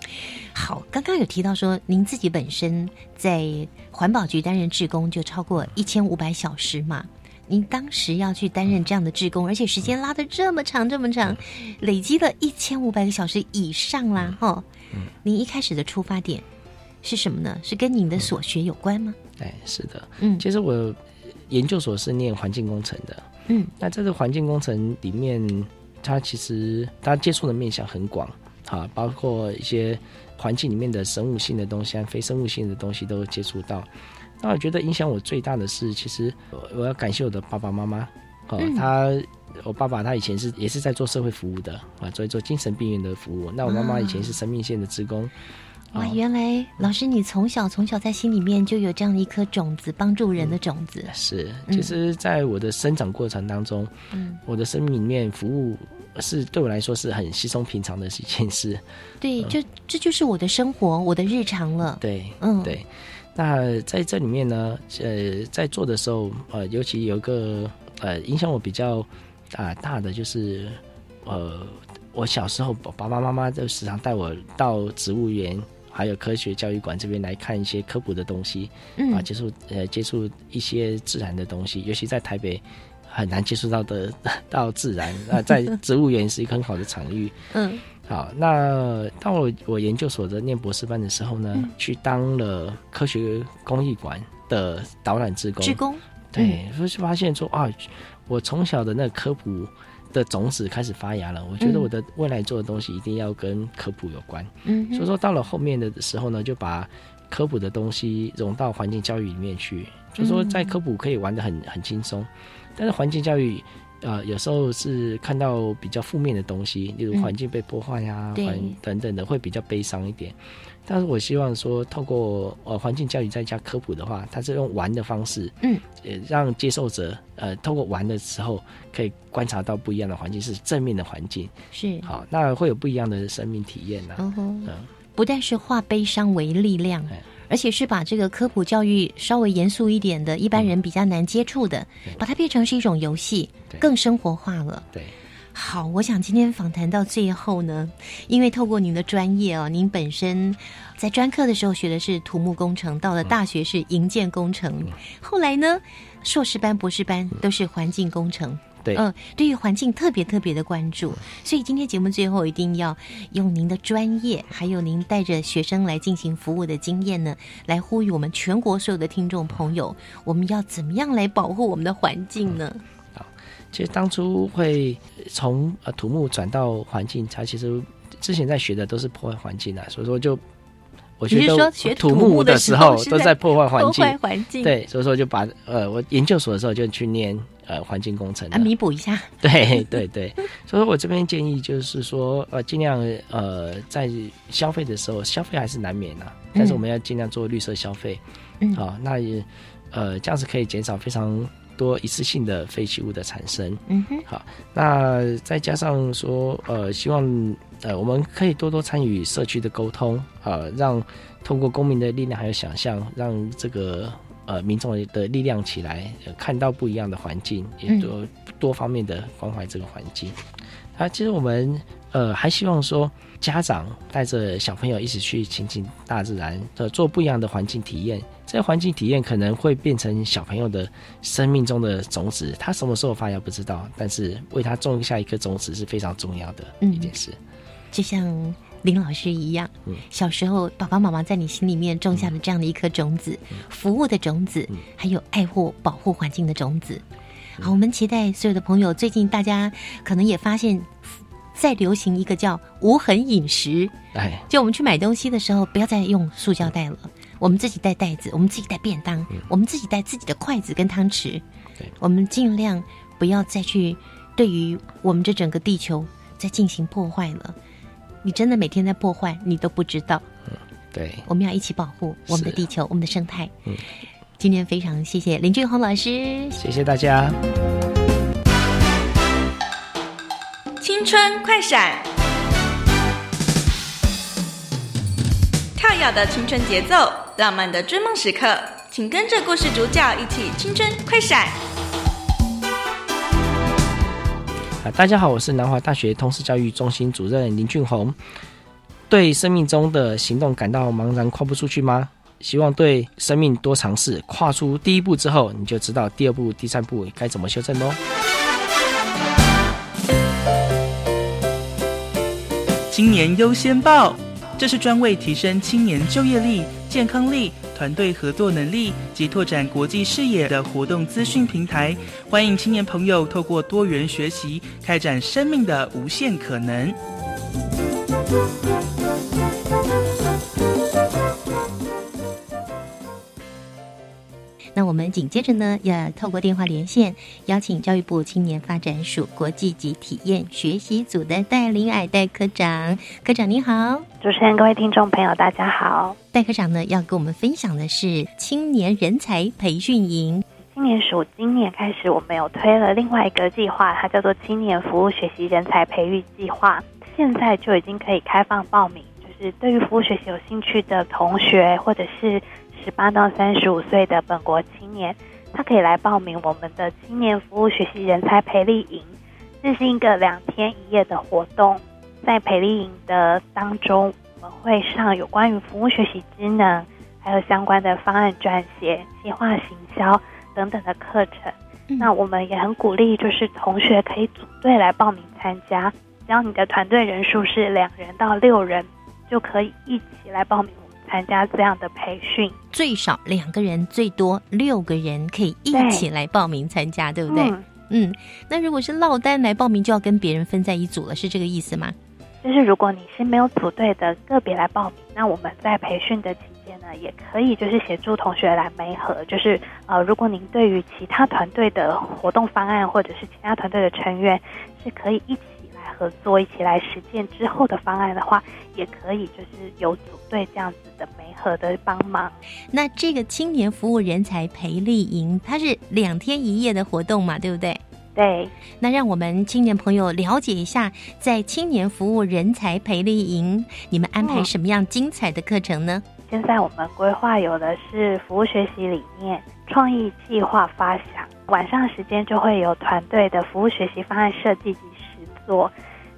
好，刚刚有提到说，您自己本身在环保局担任志工就超过一千五百小时嘛。您当时要去担任这样的志工，而且时间拉的这么长这么长，累积了一千五百个小时以上啦，哈、您一开始的出发点是什么呢？是跟您的所学有关吗？哎，是的，嗯。其实我研究所是念环境工程的，嗯，那这个环境工程里面，它其实它接触的面向很广，啊，包括一些环境里面的生物性的东西和非生物性的东西都接触到。那我觉得影响我最大的是，其实我我要感谢我的爸爸妈妈，哦，嗯。他我爸爸他以前是也是在做社会服务的啊，做一做精神病院的服务。那我妈妈以前是生命线的职工，哇，原来老师你从小从小在心里面就有这样一颗种子，帮助人的种子。是，嗯其实在我的生长过程当中，嗯，我的生命里面服务是对我来说是很稀松平常的一件事。对，就这就是我的生活，我的日常了。对，嗯对。那在这里面呢，呃，在做的时候，呃，尤其有一个呃影响我比较啊、大的就是，呃，我小时候爸爸妈妈就时常带我到植物园。还有科学教育馆这边来看一些科普的东西，嗯。啊，接触呃接触一些自然的东西，尤其在台北很难接触到的到自然，那，在植物园是一个很好的场域，嗯，好，那到我我研究所的念博士班的时候呢，嗯。去当了科学公益馆的导览志工。志工？对，就发现说啊，我从小的那个科普的种子开始发芽了。我觉得嗯我的未来做的东西一定要跟科普有关。嗯所以说到了后面的时候呢，就把科普的东西融到环境教育里面去。就说在科普可以玩得很很轻松，但是环境教育。呃，有时候是看到比较负面的东西，例如嗯。环境被破坏呀、等等的，会比较悲伤一点。但是我希望说，透过呃环境教育再加科普的话，它是用玩的方式，嗯，呃，让接受者呃透过玩的时候，可以观察到不一样的环境，是正面的环境。是。好，那会有不一样的生命体验呐、嗯哼嗯，不但是化悲伤为力量，而且是把这个科普教育稍微严肃一点的，一般人比较难接触的，把它变成是一种游戏，更生活化了。对。好，我想今天访谈到最后呢，因为透过您的专业哦，您本身在专科的时候学的是土木工程，到了大学是营建工程，后来呢，硕士班、博士班都是环境工程。对。嗯、对于环境特别特别的关注，所以今天节目最后一定要用您的专业，还有您带着学生来进行服务的经验呢，来呼吁我们全国所有的听众朋友，我们要怎么样来保护我们的环境呢？其实当初会从呃土木转到环境，它其实之前在学的都是破坏环境啊，所以说就我觉得土学土木木的的时候都在破坏环境，破坏环境。对，所以说就把呃我研究所的时候就去念呃环境工程了啊，弥补一下。对对对，所以我这边建议就是说，呃，尽量呃在消费的时候，消费还是难免啊，但是我们要尽量做绿色消费，嗯好、那也呃这样子可以减少非常多一次性的废弃物的产生。嗯哼，好，那再加上说，呃，希望呃我们可以多多参与社区的沟通，呃，让通过公民的力量还有想象，让这个呃民众的力量起来，呃、看到不一样的环境，也嗯多、多方面的关怀这个环境。啊，其实我们呃还希望说，家长带着小朋友一起去亲近大自然，呃，做不一样的环境体验。这个环境体验可能会变成小朋友的生命中的种子，他什么时候发芽不知道，但是为他种下一颗种子是非常重要的一件事。就像林老师一样，嗯小时候爸爸妈妈在你心里面种下了这样的一颗种子，服务的种子，还有爱护保护环境的种子。好，我们期待所有的朋友，最近大家可能也发现，在流行一个叫无痕饮食。哎，就我们去买东西的时候，不要再用塑胶袋了，我们自己带袋子，我们自己带便当，我们自己带自己的筷子跟汤匙。对，我们尽量不要再去对于我们这整个地球再进行破坏了。你真的每天在破坏，你都不知道。对，我们要一起保护我们的地球，我们的生态。嗯，今天非常谢谢林俊宏老师，谢谢大家。青春快闪，跳跃的青春节奏，浪漫的追梦时刻，请跟着故事主角一起青春快闪。大家好，我是南华大学通识教育中心主任林俊宏。对生命中的行动感到茫然跨不出去吗？希望对生命多尝试，跨出第一步之后，你就知道第二步、第三步该怎么修正喽。青年优先报，这是专为提升青年就业力、健康力、团队合作能力及拓展国际视野的活动资讯平台。欢迎青年朋友透过多元学习，开展生命的无限可能。那我们紧接着呢，要透过电话连线，邀请教育部青年发展署国际及体验学习组的戴林矮戴科长。科长你好，主持人、各位听众朋友，大家好。戴科长呢要跟我们分享的是青年人才培训营。青年署今年开始，我们有推了另外一个计划，它叫做青年服务学习人才培育计划。现在就已经可以开放报名，就是对于服务学习有兴趣的同学，或者是十八到三十五岁的本国青年，他可以来报名我们的青年服务学习人才培力营。这是一个两天一夜的活动，在培力营的当中，我们会上有关于服务学习职能，还有相关的方案撰写、计划行销等等的课程。那我们也很鼓励，就是同学可以组队来报名参加。只要你的团队人数是两人到六人，就可以一起来报名参加这样的培训。最少两个人，最多六个人可以一起来报名参加，对不对？嗯嗯，那如果是落单来报名，就要跟别人分在一组了，是这个意思吗？就是如果你是没有组队的，个别来报名，那我们在培训的期间呢，也可以就是协助同学来媒合。就是呃，如果您对于其他团队的活动方案，或者是其他团队的成员是可以一起来合作、一起来实践之后的方案的话，也可以就是有组队这样子的媒合的帮忙。那这个青年服务人才培力营，它是两天一夜的活动嘛，对不对？对。那让我们青年朋友了解一下，在青年服务人才培力营，你们安排什么样精彩的课程呢？现在我们规划有的是服务学习理念、创意计划发想，晚上时间就会有团队的服务学习方案设计及实作。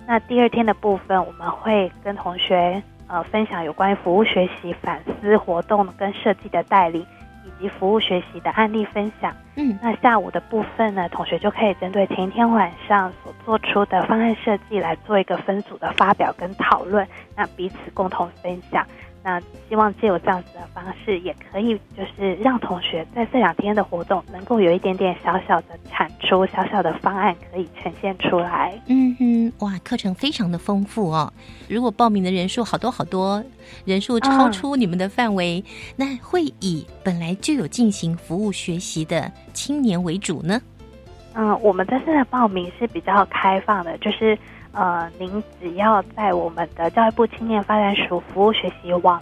那第二天的部分，我们会跟同学呃分享有关于服务学习反思活动跟设计的带领，以及服务学习的案例分享。嗯，那下午的部分呢，同学就可以针对前一天晚上所做出的方案设计来做一个分组的发表跟讨论，那彼此共同分享。那希望借由这样子的方式，也可以就是让同学在这两天的活动能够有一点点小小的产出、小小的方案可以呈现出来。嗯哼，哇，课程非常的丰富哦。如果报名的人数好多好多，人数超出你们的范围，那会以本来就有进行服务学习的青年为主呢？嗯，我们这次的报名是比较开放的，就是。呃，您只要在我们的教育部青年发展署服务学习网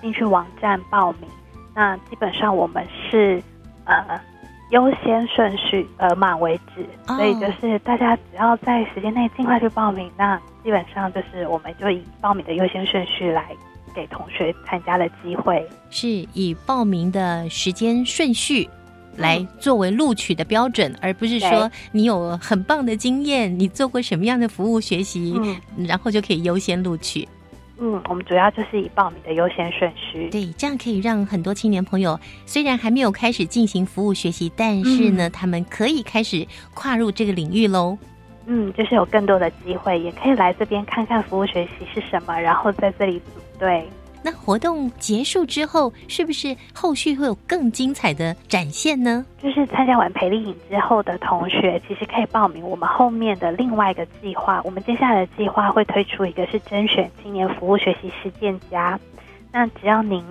进去网站报名，那基本上我们是呃优先顺序额满为止，所以就是大家只要在时间内尽快去报名，那基本上就是我们就以报名的优先顺序来给同学参加的机会，是以报名的时间顺序。来作为录取的标准，而不是说你有很棒的经验，你做过什么样的服务学习，然后就可以优先录取。嗯，我们主要就是以报名的优先顺序。对，这样可以让很多青年朋友虽然还没有开始进行服务学习，但是呢，他们可以开始跨入这个领域喽。嗯，就是有更多的机会，也可以来这边看看服务学习是什么，然后在这里组队。那活动结束之后，是不是后续会有更精彩的展现呢？就是参加完培力营之后的同学，其实可以报名我们后面的另外一个计划。我们接下来的计划会推出一个是甄选青年服务学习实践家。那只要您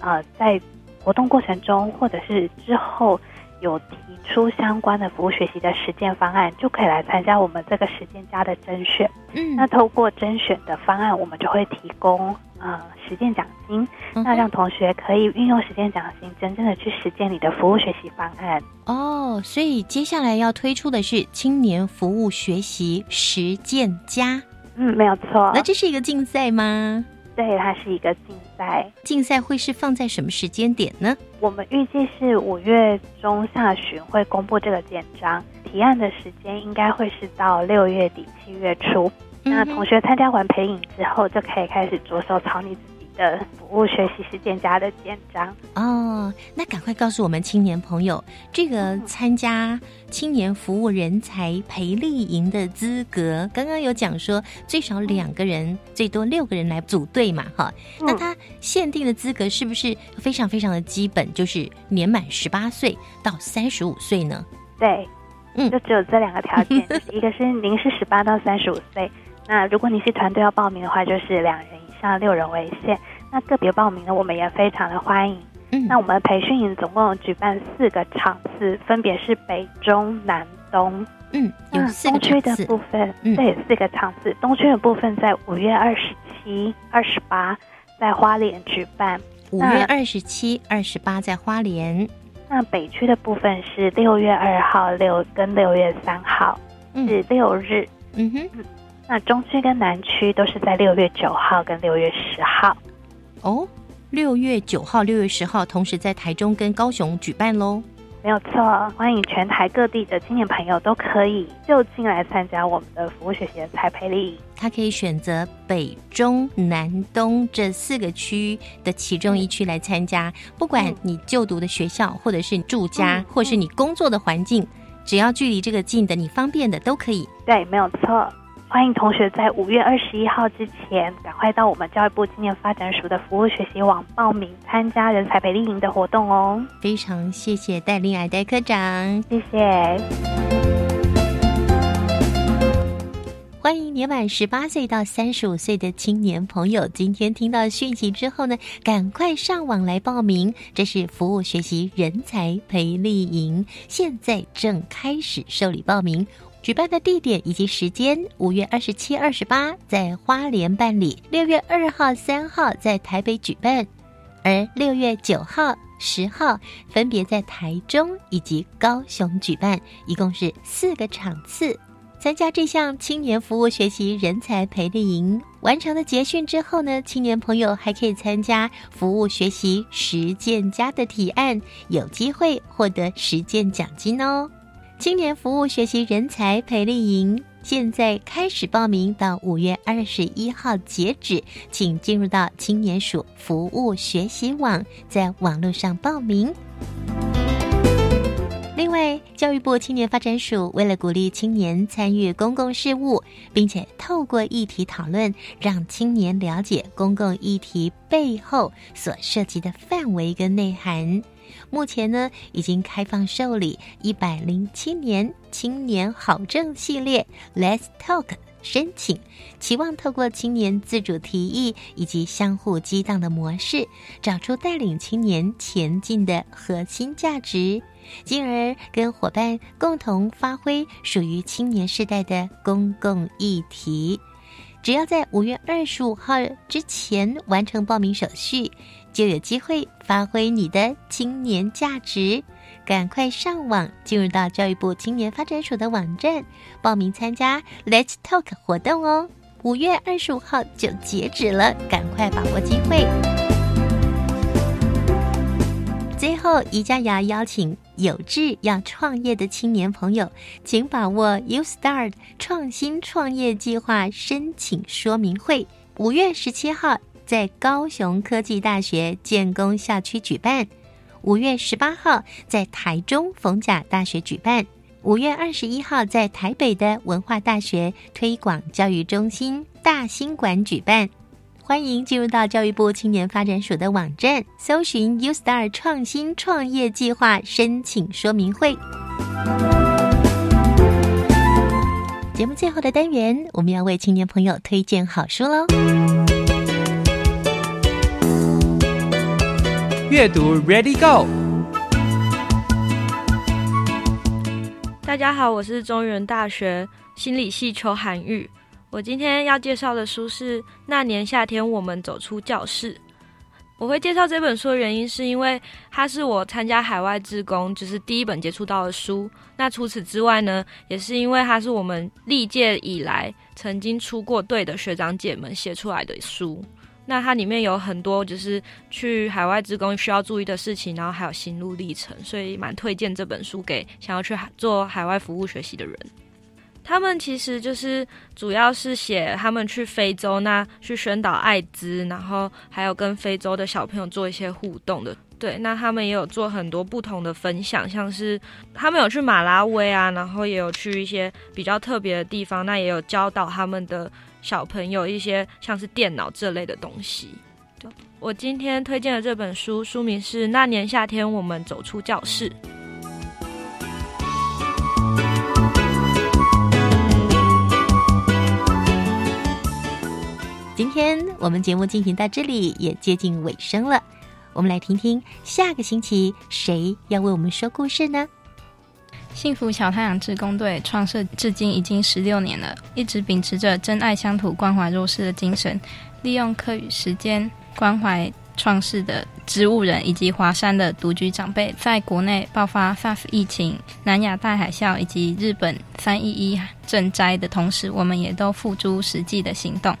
呃在活动过程中或者是之后有提出相关的服务学习的实践方案，就可以来参加我们这个实践家的甄选。嗯，那透过甄选的方案，我们就会提供。呃，实践奖金，那让同学可以运用实践奖金，真正的去实践你的服务学习方案。哦，所以接下来要推出的是青年服务学习实践家。嗯，没有错。那这是一个竞赛吗？对，它是一个竞赛。竞赛会是放在什么时间点呢？我们预计是五月中下旬会公布这个简章，提案的时间应该会是到六月底七月初。那同学参加完培影之后，就可以开始着手草拟自己的服务学习实践家的简章哦。那赶快告诉我们青年朋友，这个参加青年服务人才培力营的资格，刚刚有讲说最少两个人，最多六个人来组队嘛，哈。那他限定的资格是不是非常非常的基本，就是年满十八岁到三十五岁呢？对，嗯，就只有这两个条件，一个是您是十八到三十五岁。那如果你是团队要报名的话，就是两人以上六人为限。那个别报名呢，我们也非常的欢迎。嗯，那我们培训营总共举办四个场次，分别是北、中、南、东。嗯，有四个区的部分，对，四个场次。东区的部分在五月二十七、二十八在花莲举办。五月二十七、二十八在花莲。那北区的部分是六月二号六跟六月三号，是六日。嗯哼。那中区跟南区都是在六月九号跟六月十号，哦，六月九号、六月十号同时在台中跟高雄举办喽，没有错。欢迎全台各地的青年朋友都可以就近来参加我们的服务学习的彩培力。他可以选择北、中、南、东这四个区的其中一区来参加，不管你就读的学校，或者是住家，或是你工作的环境，只要距离这个近的、你方便的都可以。对，没有错。欢迎同学在五月二十一号之前，赶快到我们教育部青年发展署的服务学习网报名参加人才培力营的活动哦。非常谢谢戴令爱戴科长，谢谢。欢迎年满十八岁到三十五岁的青年朋友，今天听到讯息之后呢，赶快上网来报名。这是服务学习人才培力营，现在正开始受理报名。举办的地点以及时间：五月二十七、二十八在花莲办理，六月二号、三号在台北举办，而六月九号、十号分别在台中以及高雄举办，一共是四个场次。参加这项青年服务学习人才培力营，完成了结训之后呢，青年朋友还可以参加服务学习实践家的提案，有机会获得实践奖金哦。青年服务学习人才培力营现在开始报名，到五月二十一号截止，请进入到青年署服务学习网，在网络上报名。另外，教育部青年发展署为了鼓励青年参与公共事务，并且透过议题讨论，让青年了解公共议题背后所涉及的范围跟内涵。目前呢，已经开放受理一百零七年青年好证系列 Let's Talk 申请，期望透过青年自主提议以及相互激荡的模式，找出带领青年前进的核心价值。进而跟伙伴共同发挥属于青年世代的公共议题。只要在五月二十五号之前完成报名手续，就有机会发挥你的青年价值。赶快上网进入到教育部青年发展署的网站报名参加 Let's Talk 活动哦！五月二十五号就截止了，赶快把握机会。最后，宜家雅邀请有志要创业的青年朋友，请把握 U Start 创新创业计划申请说明会，五月十七号在高雄科技大学建工校区举办，五月十八号在台中逢甲大学举办，五月二十一号在台北的文化大学推广教育中心大兴馆举办。欢迎进入到教育部青年发展署的网站，搜寻 U Star 创新创业计划申请说明会。节目最后的单元，我们要为青年朋友推荐好书喽。阅读 Ready Go。大家好，我是中原大学心理系邱涵玉。我今天要介绍的书是《那年夏天，我们走出教室》。我会介绍这本书的原因，是因为它是我参加海外志工就是第一本接触到的书。那除此之外呢，也是因为它是我们历届以来曾经出过队的学长姐们写出来的书。那它里面有很多就是去海外职工需要注意的事情，然后还有心路历程，所以蛮推荐这本书给想要去做海外服务学习的人。他们其实就是主要是写他们去非洲，那去宣导艾滋，然后还有跟非洲的小朋友做一些互动的。对，那他们也有做很多不同的分享，像是他们有去马拉维啊，然后也有去一些比较特别的地方，那也有教导他们的小朋友一些像是电脑这类的东西。我今天推荐的这本书书名是《那年夏天，我们走出教室》。今天我们节目进行到这里，也接近尾声了。我们来听听下个星期谁要为我们说故事呢？幸福小太阳志工队创设至今已经十六年了，一直秉持着真爱乡土、关怀弱势的精神，利用课余时间关怀创世的植物人以及华山的独居长辈。在国内爆发 SARS 疫情、南亚大海啸以及日本三一一震灾的同时，我们也都付诸实际的行动。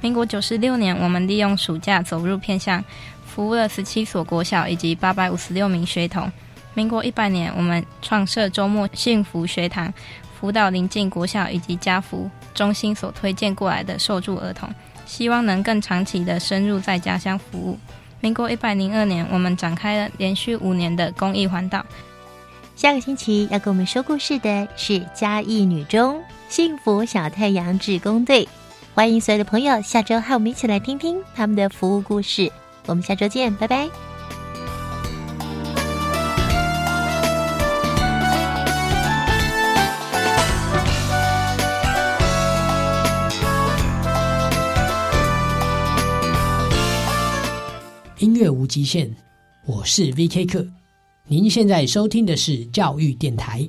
民国九十六年，我们利用暑假走入偏乡，服务了十七所国小以及八百五十六名学童。民国一百年我们创设周末幸福学堂辅导临近国校以及家福中心所推荐过来的受助儿童希望能更长期的深入在家乡服务。民国一百零二年我们展开了连续五年的公益环岛。下个星期要跟我们说故事的是嘉义女中幸福小太阳志工队。欢迎所有的朋友下周和我们一起来听听他们的服务故事。我们下周见拜拜。越无极限我是 vk 课您现在收听的是教育电台。